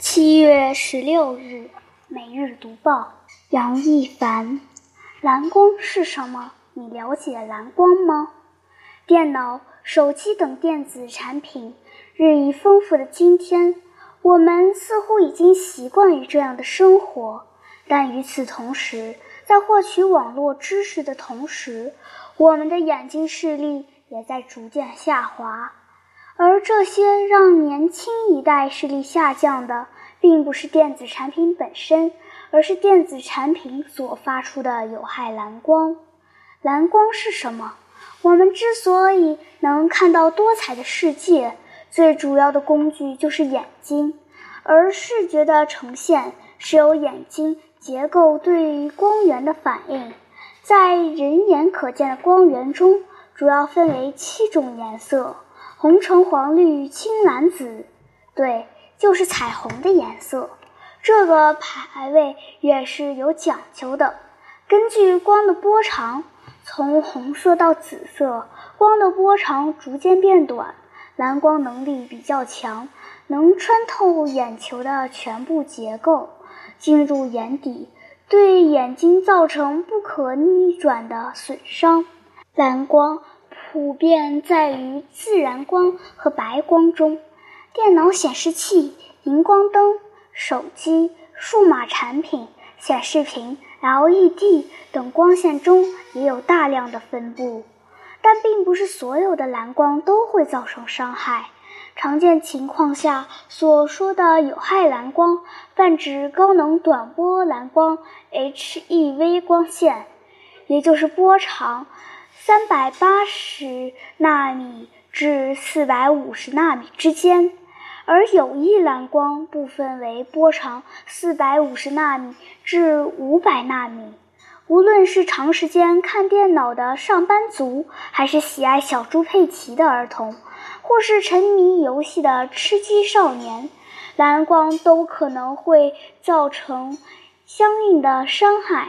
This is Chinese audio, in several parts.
七月十六日，每日读报，杨一凡。蓝光是什么？你了解蓝光吗？电脑、手机等电子产品日益丰富的今天，我们似乎已经习惯于这样的生活。但与此同时，在获取网络知识的同时，我们的眼睛视力也在逐渐下滑。而这些让年轻一代视力下降的，并不是电子产品本身，而是电子产品所发出的有害蓝光。蓝光是什么？我们之所以能看到多彩的世界，最主要的工具就是眼睛，而视觉的呈现是由眼睛结构对光源的反应。在人眼可见的光源中，主要分为七种颜色。红橙黄绿青蓝紫，对，就是彩虹的颜色。这个排位也是有讲究的。根据光的波长，从红色到紫色，光的波长逐渐变短，蓝光能力比较强，能穿透眼球的全部结构，进入眼底，对眼睛造成不可逆转的损伤。蓝光。普遍在于自然光和白光中，电脑显示器、荧光灯、手机、数码产品、显示屏、LED 等光线中也有大量的分布。但并不是所有的蓝光都会造成伤害。常见情况下所说的有害蓝光，泛指高能短波蓝光 （HEV） 光线，也就是波长。三百八十纳米至四百五十纳米之间，而有益蓝光部分为波长四百五十纳米至五百纳米。无论是长时间看电脑的上班族，还是喜爱小猪佩奇的儿童，或是沉迷游戏的吃鸡少年，蓝光都可能会造成相应的伤害。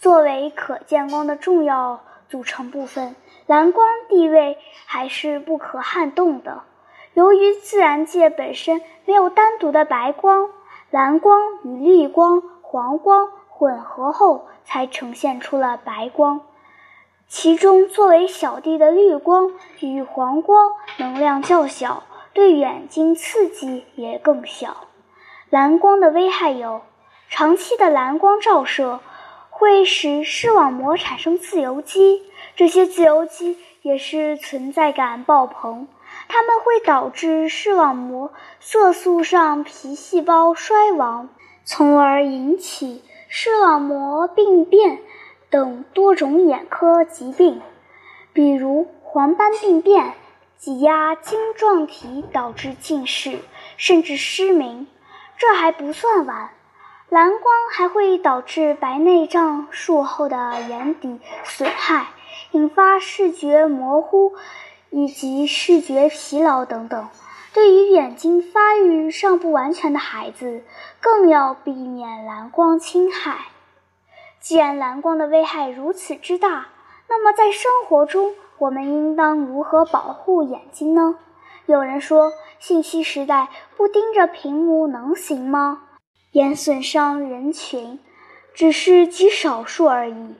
作为可见光的重要。组成部分，蓝光地位还是不可撼动的。由于自然界本身没有单独的白光，蓝光与绿光、黄光混合后才呈现出了白光。其中作为小弟的绿光与黄光能量较小，对眼睛刺激也更小。蓝光的危害有：长期的蓝光照射。会使视网膜产生自由基，这些自由基也是存在感爆棚，它们会导致视网膜色素上皮细胞衰亡，从而引起视网膜病变等多种眼科疾病，比如黄斑病变、挤压晶状体导致近视，甚至失明。这还不算完。蓝光还会导致白内障术后的眼底损害，引发视觉模糊以及视觉疲劳等等。对于眼睛发育尚不完全的孩子，更要避免蓝光侵害。既然蓝光的危害如此之大，那么在生活中我们应当如何保护眼睛呢？有人说，信息时代不盯着屏幕能行吗？眼损伤人群只是极少数而已，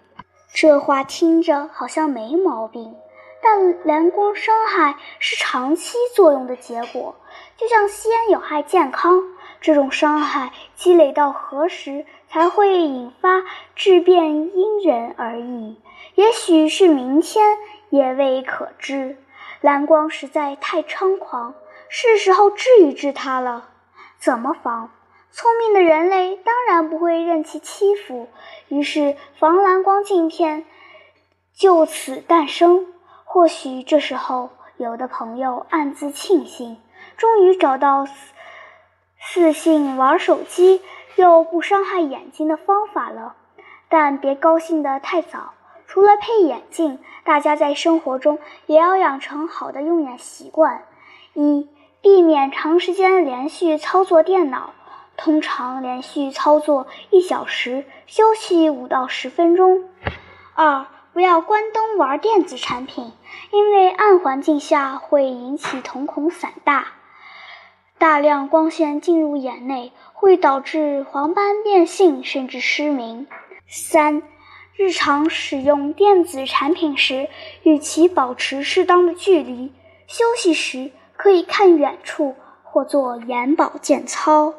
这话听着好像没毛病。但蓝光伤害是长期作用的结果，就像吸烟有害健康，这种伤害积累到何时才会引发质变，因人而异。也许是明天，也未可知。蓝光实在太猖狂，是时候治一治它了。怎么防？聪明的人类当然不会任其欺负，于是防蓝光镜片就此诞生。或许这时候，有的朋友暗自庆幸，终于找到四四性玩手机又不伤害眼睛的方法了。但别高兴得太早，除了配眼镜，大家在生活中也要养成好的用眼习惯：一、避免长时间连续操作电脑。通常连续操作一小时，休息五到十分钟。二，不要关灯玩电子产品，因为暗环境下会引起瞳孔散大。大量光线进入眼内会导致黄斑变性甚至失明。三、日常使用电子产品时，与其保持适当的距离。休息时可以看远处或做眼保健操。